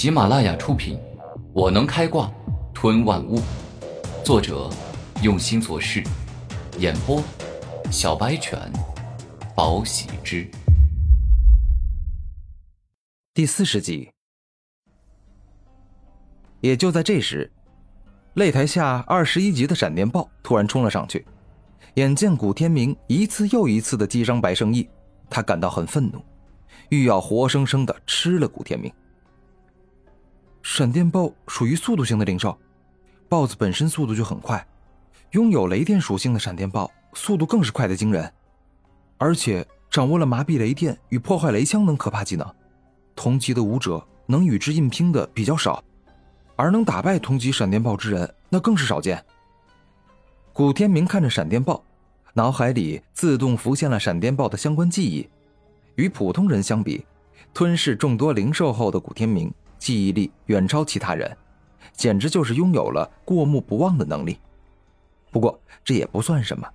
喜马拉雅出品，《我能开挂吞万物》，作者用心做事，演播小白犬，宝喜之。第四十集。也就在这时，擂台下二十一级的闪电豹突然冲了上去，眼见古天明一次又一次的击伤白圣义，他感到很愤怒。欲要活生生的吃了古天明。闪电豹属于速度型的灵兽，豹子本身速度就很快，拥有雷电属性的闪电豹速度更是快的惊人，而且掌握了麻痹雷电与破坏雷枪等可怕技能，同级的武者能与之硬拼的比较少，而能打败同级闪电豹之人那更是少见。古天明看着闪电豹，脑海里自动浮现了闪电豹的相关记忆。与普通人相比，吞噬众多灵兽后的古天明记忆力远超其他人，简直就是拥有了过目不忘的能力。不过这也不算什么，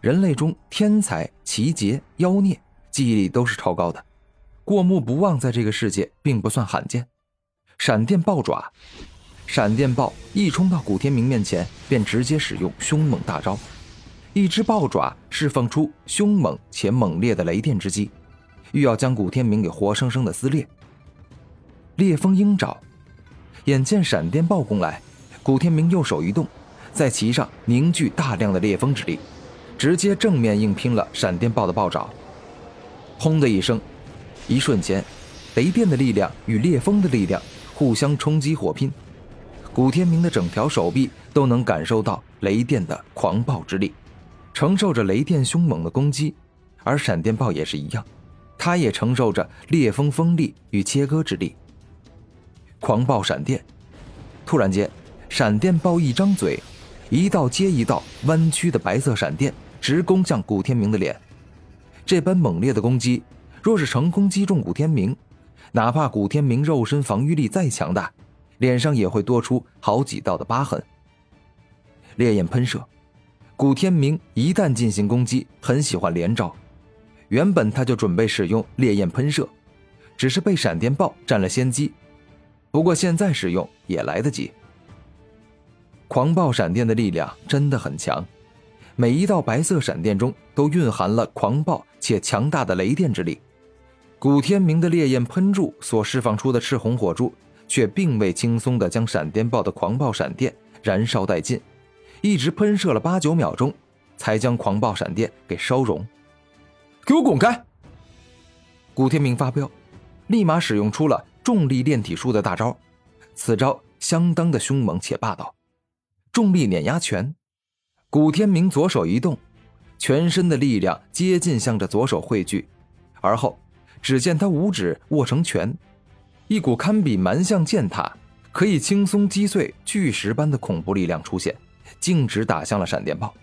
人类中天才、奇杰、妖孽记忆力都是超高的，过目不忘在这个世界并不算罕见。闪电豹爪，闪电豹一冲到古天明面前，便直接使用凶猛大招，一只豹爪释放出凶猛且猛烈的雷电之击。欲要将古天明给活生生的撕裂。烈风鹰爪，眼见闪电暴攻来，古天明右手一动，在其上凝聚大量的烈风之力，直接正面硬拼了闪电豹的暴爪。轰的一声，一瞬间，雷电的力量与烈风的力量互相冲击火拼，古天明的整条手臂都能感受到雷电的狂暴之力，承受着雷电凶猛的攻击，而闪电豹也是一样。它也承受着烈风锋利与切割之力。狂暴闪电，突然间，闪电豹一张嘴，一道接一道弯曲的白色闪电直攻向古天明的脸。这般猛烈的攻击，若是成功击中古天明，哪怕古天明肉身防御力再强大，脸上也会多出好几道的疤痕。烈焰喷射，古天明一旦进行攻击，很喜欢连招。原本他就准备使用烈焰喷射，只是被闪电豹占了先机。不过现在使用也来得及。狂暴闪电的力量真的很强，每一道白色闪电中都蕴含了狂暴且强大的雷电之力。古天明的烈焰喷柱所释放出的赤红火柱，却并未轻松地将闪电豹的狂暴闪电燃烧殆尽，一直喷射了八九秒钟，才将狂暴闪电给烧融。给我滚开！古天明发飙，立马使用出了重力炼体术的大招，此招相当的凶猛且霸道。重力碾压拳，古天明左手一动，全身的力量接近向着左手汇聚，而后只见他五指握成拳，一股堪比蛮象剑塔，可以轻松击碎巨石般的恐怖力量出现，径直打向了闪电豹。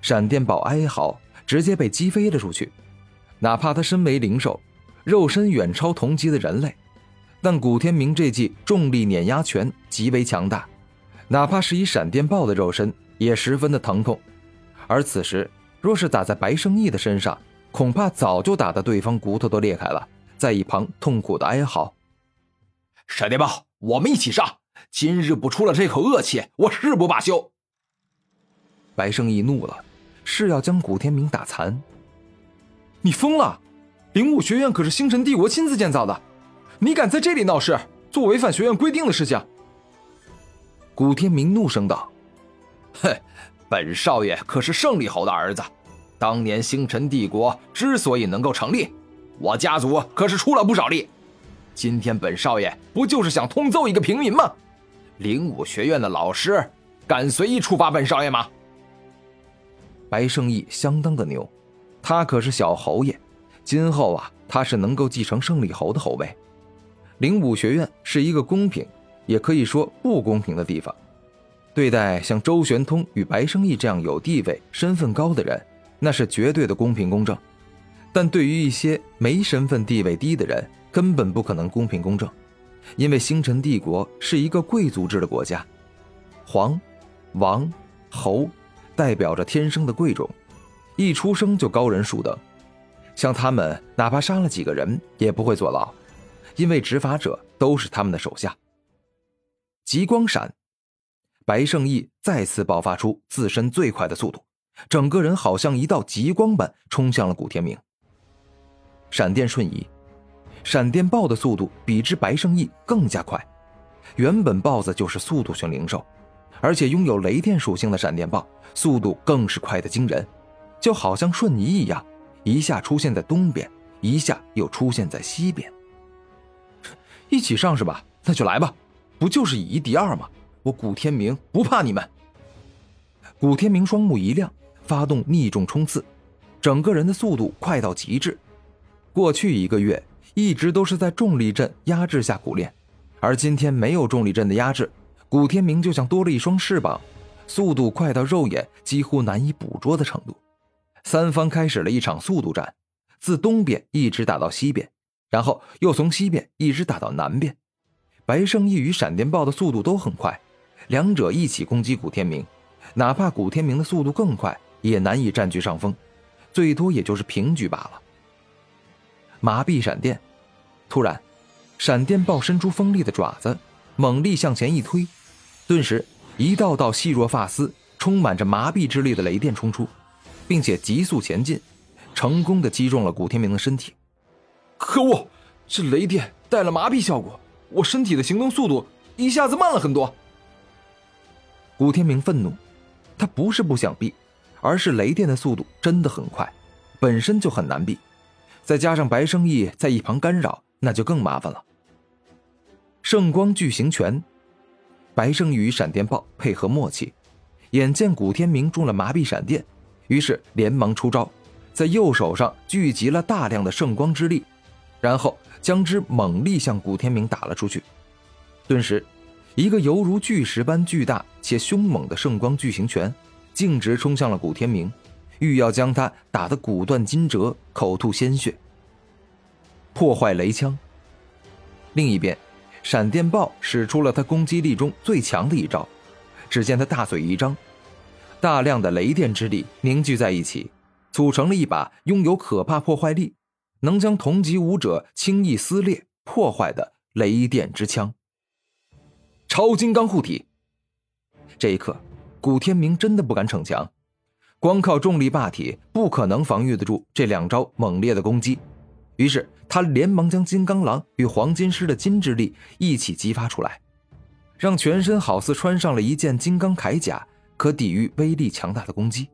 闪电豹哀嚎。直接被击飞了出去，哪怕他身为灵兽，肉身远超同级的人类，但古天明这记重力碾压拳极为强大，哪怕是以闪电豹的肉身也十分的疼痛。而此时若是打在白胜义的身上，恐怕早就打得对方骨头都裂开了，在一旁痛苦的哀嚎：“闪电豹，我们一起上！今日不出了这口恶气，我誓不罢休！”白胜义怒了。是要将古天明打残？你疯了！灵武学院可是星辰帝国亲自建造的，你敢在这里闹事，做违反学院规定的事情？古天明怒声道：“哼，本少爷可是胜利侯的儿子，当年星辰帝国之所以能够成立，我家族可是出了不少力。今天本少爷不就是想通揍一个平民吗？灵武学院的老师敢随意处罚本少爷吗？”白圣义相当的牛，他可是小侯爷，今后啊，他是能够继承胜利侯的侯位。灵武学院是一个公平，也可以说不公平的地方，对待像周玄通与白生义这样有地位、身份高的人，那是绝对的公平公正；但对于一些没身份、地位低的人，根本不可能公平公正，因为星辰帝国是一个贵族制的国家，皇、王、侯。代表着天生的贵重，一出生就高人数等，像他们哪怕杀了几个人也不会坐牢，因为执法者都是他们的手下。极光闪，白胜义再次爆发出自身最快的速度，整个人好像一道极光般冲向了古天明。闪电瞬移，闪电豹的速度比之白胜义更加快。原本豹子就是速度型灵兽，而且拥有雷电属性的闪电豹速度更是快得惊人，就好像瞬移一样，一下出现在东边，一下又出现在西边。一起上是吧？那就来吧，不就是以一敌二吗？我古天明不怕你们。古天明双目一亮，发动逆重冲刺，整个人的速度快到极致。过去一个月一直都是在重力阵压制下苦练，而今天没有重力阵的压制，古天明就像多了一双翅膀，速度快到肉眼几乎难以捕捉的程度。三方开始了一场速度战，自东边一直打到西边，然后又从西边一直打到南边。白胜义与闪电豹的速度都很快，两者一起攻击古天明，哪怕古天明的速度更快，也难以占据上风，最多也就是平局罢了。麻痹闪电，突然，闪电豹伸出锋利的爪子，猛力向前一推，顿时一道道细若发丝、充满着麻痹之力的雷电冲出，并且急速前进，成功的击中了古天明的身体。可恶，这雷电带了麻痹效果，我身体的行动速度一下子慢了很多。古天明愤怒，他不是不想避，而是雷电的速度真的很快，本身就很难避。再加上白生义在一旁干扰，那就更麻烦了。圣光巨型拳，白胜义与闪电豹配合默契，眼见古天明中了麻痹闪电，于是连忙出招，在右手上聚集了大量的圣光之力，然后将之猛力向古天明打了出去。顿时，一个犹如巨石般巨大且凶猛的圣光巨型拳，径直冲向了古天明。欲要将他打得骨断筋折、口吐鲜血。破坏雷枪。另一边，闪电豹使出了他攻击力中最强的一招。只见他大嘴一张，大量的雷电之力凝聚在一起，组成了一把拥有可怕破坏力、能将同级武者轻易撕裂、破坏的雷电之枪——超金刚护体。这一刻，古天明真的不敢逞强。光靠重力霸体不可能防御得住这两招猛烈的攻击，于是他连忙将金刚狼与黄金狮的金之力一起激发出来，让全身好似穿上了一件金刚铠甲，可抵御威力强大的攻击。